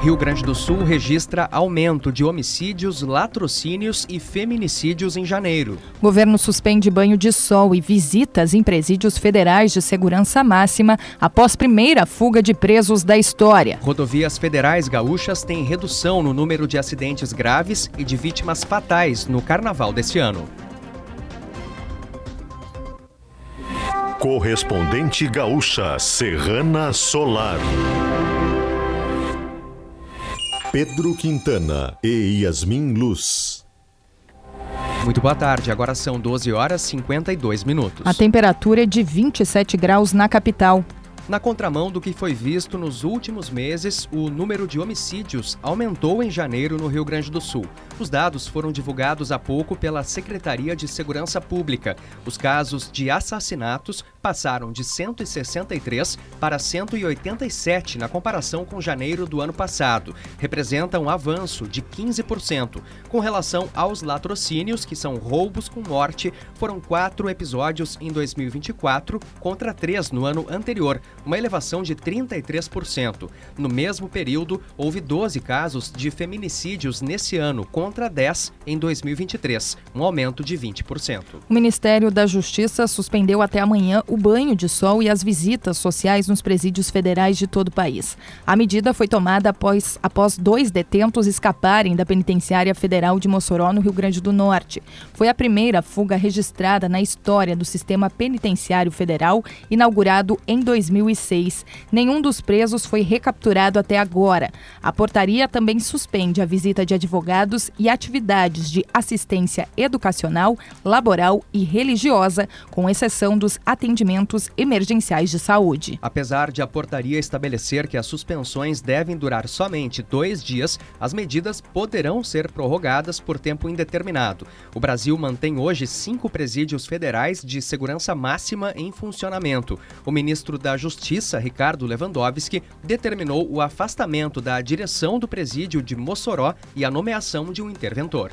Rio Grande do Sul registra aumento de homicídios, latrocínios e feminicídios em janeiro. Governo suspende banho de sol e visitas em presídios federais de segurança máxima após primeira fuga de presos da história. Rodovias federais gaúchas têm redução no número de acidentes graves e de vítimas fatais no carnaval deste ano. Correspondente gaúcha Serrana Solar. Pedro Quintana e Yasmin Luz. Muito boa tarde, agora são 12 horas e 52 minutos. A temperatura é de 27 graus na capital. Na contramão do que foi visto nos últimos meses, o número de homicídios aumentou em janeiro no Rio Grande do Sul. Os dados foram divulgados há pouco pela Secretaria de Segurança Pública. Os casos de assassinatos passaram de 163 para 187 na comparação com janeiro do ano passado. Representa um avanço de 15%. Com relação aos latrocínios, que são roubos com morte, foram quatro episódios em 2024 contra três no ano anterior uma elevação de 33%. No mesmo período, houve 12 casos de feminicídios nesse ano, contra 10 em 2023, um aumento de 20%. O Ministério da Justiça suspendeu até amanhã o banho de sol e as visitas sociais nos presídios federais de todo o país. A medida foi tomada após, após dois detentos escaparem da Penitenciária Federal de Mossoró, no Rio Grande do Norte. Foi a primeira fuga registrada na história do sistema penitenciário federal, inaugurado em 2007. 2006. Nenhum dos presos foi recapturado até agora. A portaria também suspende a visita de advogados e atividades de assistência educacional, laboral e religiosa, com exceção dos atendimentos emergenciais de saúde. Apesar de a portaria estabelecer que as suspensões devem durar somente dois dias, as medidas poderão ser prorrogadas por tempo indeterminado. O Brasil mantém hoje cinco presídios federais de segurança máxima em funcionamento. O ministro da Justiça Justiça, Ricardo Lewandowski, determinou o afastamento da direção do presídio de Mossoró e a nomeação de um interventor.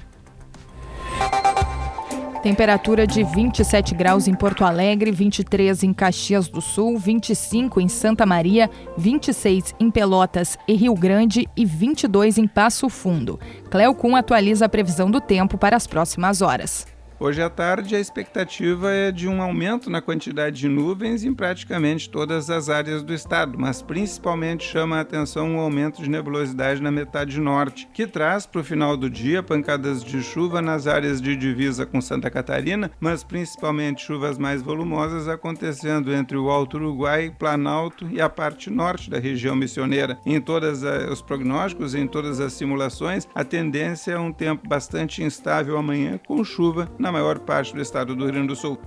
Temperatura de 27 graus em Porto Alegre, 23 em Caxias do Sul, 25 em Santa Maria, 26 em Pelotas e Rio Grande e 22 em Passo Fundo. Cleocum atualiza a previsão do tempo para as próximas horas. Hoje à tarde, a expectativa é de um aumento na quantidade de nuvens em praticamente todas as áreas do estado, mas principalmente chama a atenção o aumento de nebulosidade na metade norte, que traz para o final do dia pancadas de chuva nas áreas de divisa com Santa Catarina, mas principalmente chuvas mais volumosas acontecendo entre o Alto Uruguai, Planalto e a parte norte da região missioneira. Em todos os prognósticos, em todas as simulações, a tendência é um tempo bastante instável amanhã, com chuva na maior parte do estado do Rio Grande do Sul.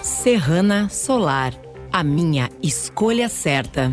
Serrana Solar, a minha escolha certa.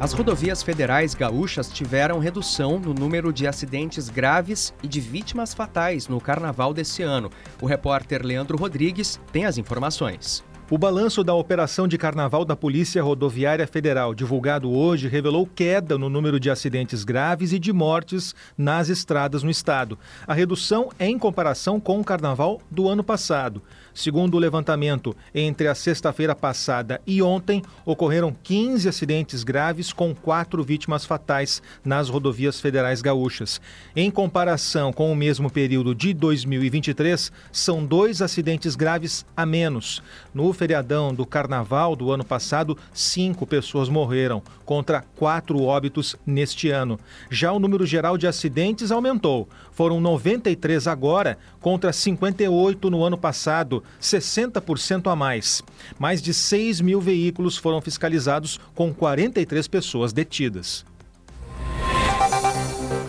As rodovias federais gaúchas tiveram redução no número de acidentes graves e de vítimas fatais no carnaval desse ano. O repórter Leandro Rodrigues tem as informações. O balanço da operação de carnaval da Polícia Rodoviária Federal, divulgado hoje, revelou queda no número de acidentes graves e de mortes nas estradas no estado. A redução é em comparação com o carnaval do ano passado. Segundo o levantamento, entre a sexta-feira passada e ontem, ocorreram 15 acidentes graves com quatro vítimas fatais nas rodovias federais gaúchas. Em comparação com o mesmo período de 2023, são dois acidentes graves a menos. No feriadão do carnaval do ano passado, cinco pessoas morreram, contra quatro óbitos neste ano. Já o número geral de acidentes aumentou. Foram 93 agora, contra 58 no ano passado, 60% a mais. Mais de 6 mil veículos foram fiscalizados, com 43 pessoas detidas.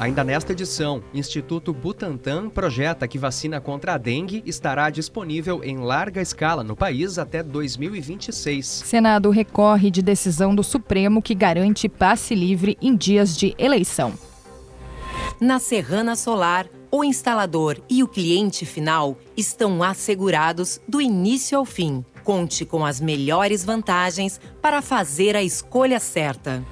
Ainda nesta edição, Instituto Butantan projeta que vacina contra a dengue estará disponível em larga escala no país até 2026. Senado recorre de decisão do Supremo que garante passe livre em dias de eleição. Na Serrana Solar, o instalador e o cliente final estão assegurados do início ao fim. Conte com as melhores vantagens para fazer a escolha certa.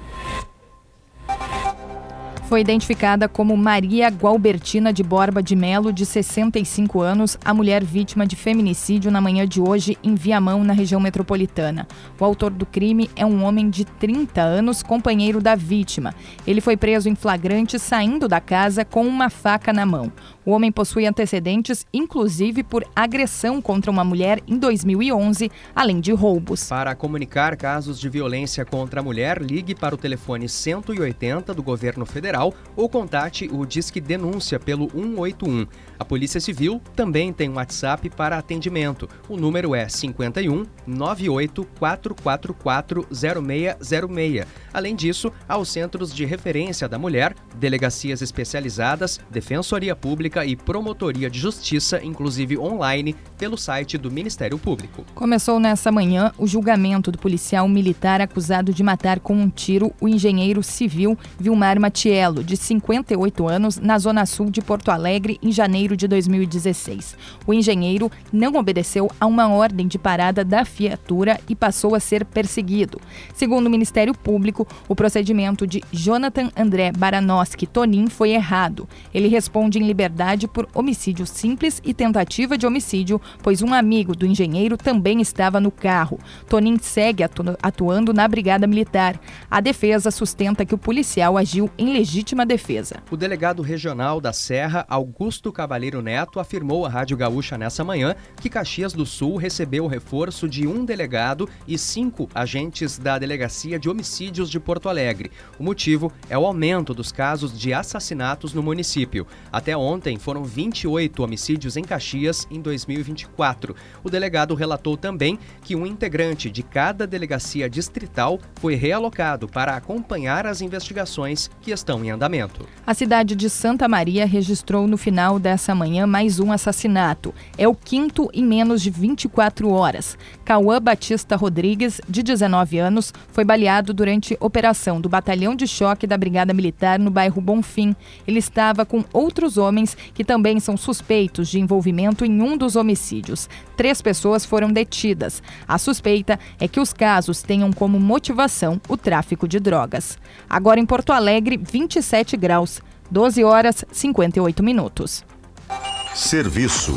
Foi identificada como Maria Gualbertina de Borba de Melo, de 65 anos, a mulher vítima de feminicídio na manhã de hoje em Viamão, na região metropolitana. O autor do crime é um homem de 30 anos, companheiro da vítima. Ele foi preso em flagrante saindo da casa com uma faca na mão. O homem possui antecedentes, inclusive por agressão contra uma mulher em 2011, além de roubos. Para comunicar casos de violência contra a mulher, ligue para o telefone 180 do governo federal ou contate o Disque Denúncia pelo 181. A Polícia Civil também tem um WhatsApp para atendimento. O número é 51 98 444 0606. Além disso, há os Centros de Referência da Mulher, delegacias especializadas, Defensoria Pública e Promotoria de Justiça, inclusive online, pelo site do Ministério Público. Começou nessa manhã o julgamento do policial militar acusado de matar com um tiro o engenheiro civil Vilmar Matiello, de 58 anos, na zona sul de Porto Alegre, em janeiro de 2016. O engenheiro não obedeceu a uma ordem de parada da viatura e passou a ser perseguido. Segundo o Ministério Público, o procedimento de Jonathan André Baranoski Tonin foi errado. Ele responde em liberdade por homicídio simples e tentativa de homicídio, pois um amigo do engenheiro também estava no carro. Tonin segue atu atuando na Brigada Militar. A defesa sustenta que o policial agiu em legítima defesa. O delegado regional da Serra, Augusto Cavalheiro Neto, afirmou à Rádio Gaúcha nessa manhã que Caxias do Sul recebeu o reforço de um delegado e cinco agentes da Delegacia de Homicídios de Porto Alegre. O motivo é o aumento dos casos de assassinatos no município. Até ontem foram 28 homicídios em Caxias em 2024. O delegado relatou também que um integrante de cada delegacia distrital foi realocado para acompanhar as investigações que estão em andamento. A cidade de Santa Maria registrou no final dessa manhã mais um assassinato. É o quinto em menos de 24 horas. Cauã Batista Rodrigues, de 19 anos, foi baleado durante operação do Batalhão de Choque da Brigada Militar no bairro Bonfim. Ele estava com outros homens que também são suspeitos de envolvimento em um dos homicídios. Três pessoas foram detidas. A suspeita é que os casos tenham como motivação o tráfico de drogas. Agora em Porto Alegre, 27 graus, 12 horas 58 minutos. Serviço.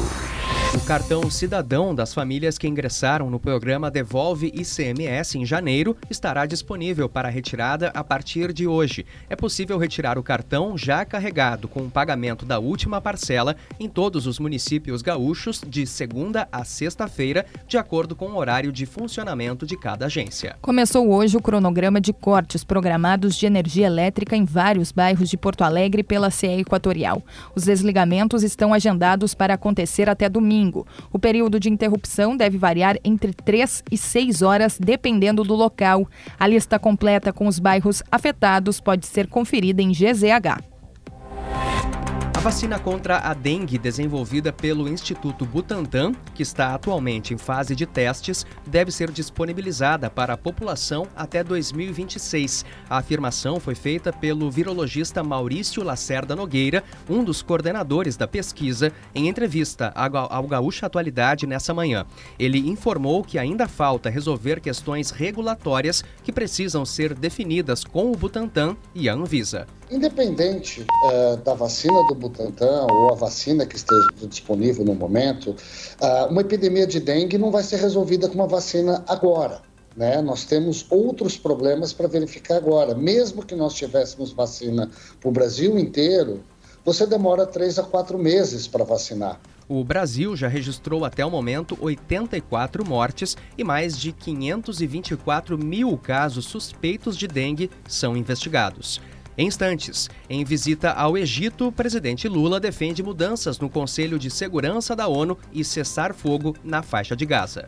O cartão cidadão das famílias que ingressaram no programa Devolve ICMS em janeiro estará disponível para retirada a partir de hoje. É possível retirar o cartão já carregado com o pagamento da última parcela em todos os municípios gaúchos de segunda a sexta-feira, de acordo com o horário de funcionamento de cada agência. Começou hoje o cronograma de cortes programados de energia elétrica em vários bairros de Porto Alegre pela CE Equatorial. Os desligamentos estão agendados para acontecer até domingo domingo. O período de interrupção deve variar entre 3 e 6 horas, dependendo do local. A lista completa com os bairros afetados pode ser conferida em GZH vacina contra a dengue desenvolvida pelo Instituto Butantan, que está atualmente em fase de testes, deve ser disponibilizada para a população até 2026. A afirmação foi feita pelo virologista Maurício Lacerda Nogueira, um dos coordenadores da pesquisa, em entrevista ao Gaúcha Atualidade nessa manhã. Ele informou que ainda falta resolver questões regulatórias que precisam ser definidas com o Butantan e a Anvisa. Independente uh, da vacina do Butantan ou a vacina que esteja disponível no momento, uh, uma epidemia de dengue não vai ser resolvida com uma vacina agora. Né? Nós temos outros problemas para verificar agora. Mesmo que nós tivéssemos vacina para o Brasil inteiro, você demora três a quatro meses para vacinar. O Brasil já registrou até o momento 84 mortes e mais de 524 mil casos suspeitos de dengue são investigados. Em instantes, em visita ao Egito, o presidente Lula defende mudanças no Conselho de Segurança da ONU e cessar fogo na faixa de Gaza.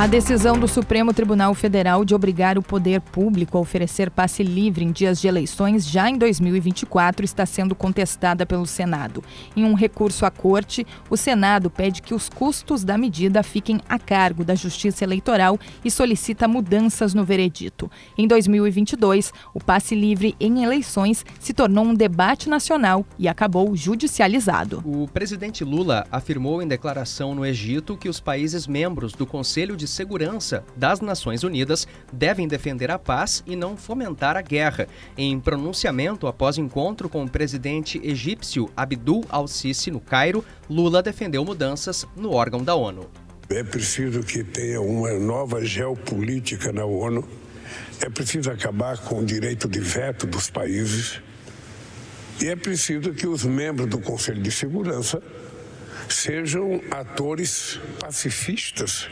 A decisão do Supremo Tribunal Federal de obrigar o poder público a oferecer passe livre em dias de eleições já em 2024 está sendo contestada pelo Senado. Em um recurso à corte, o Senado pede que os custos da medida fiquem a cargo da Justiça Eleitoral e solicita mudanças no veredito. Em 2022, o passe livre em eleições se tornou um debate nacional e acabou judicializado. O presidente Lula afirmou em declaração no Egito que os países membros do Conselho de Segurança das Nações Unidas devem defender a paz e não fomentar a guerra. Em pronunciamento após encontro com o presidente egípcio Abdul al-Sisi no Cairo, Lula defendeu mudanças no órgão da ONU. É preciso que tenha uma nova geopolítica na ONU. É preciso acabar com o direito de veto dos países. E é preciso que os membros do Conselho de Segurança sejam atores pacifistas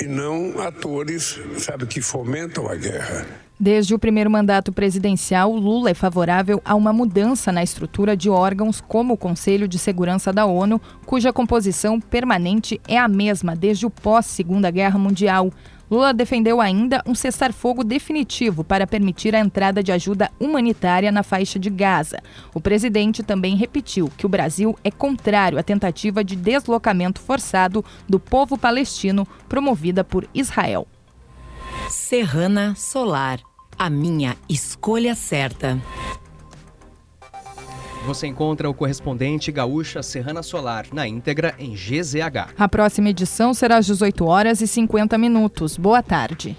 e não atores, sabe, que fomentam a guerra. Desde o primeiro mandato presidencial, Lula é favorável a uma mudança na estrutura de órgãos como o Conselho de Segurança da ONU, cuja composição permanente é a mesma desde o pós-Segunda Guerra Mundial. Lula defendeu ainda um cessar-fogo definitivo para permitir a entrada de ajuda humanitária na faixa de Gaza. O presidente também repetiu que o Brasil é contrário à tentativa de deslocamento forçado do povo palestino promovida por Israel. Serrana Solar, a minha escolha certa. Você encontra o correspondente Gaúcha Serrana Solar na íntegra em GZH. A próxima edição será às 18 horas e 50 minutos. Boa tarde.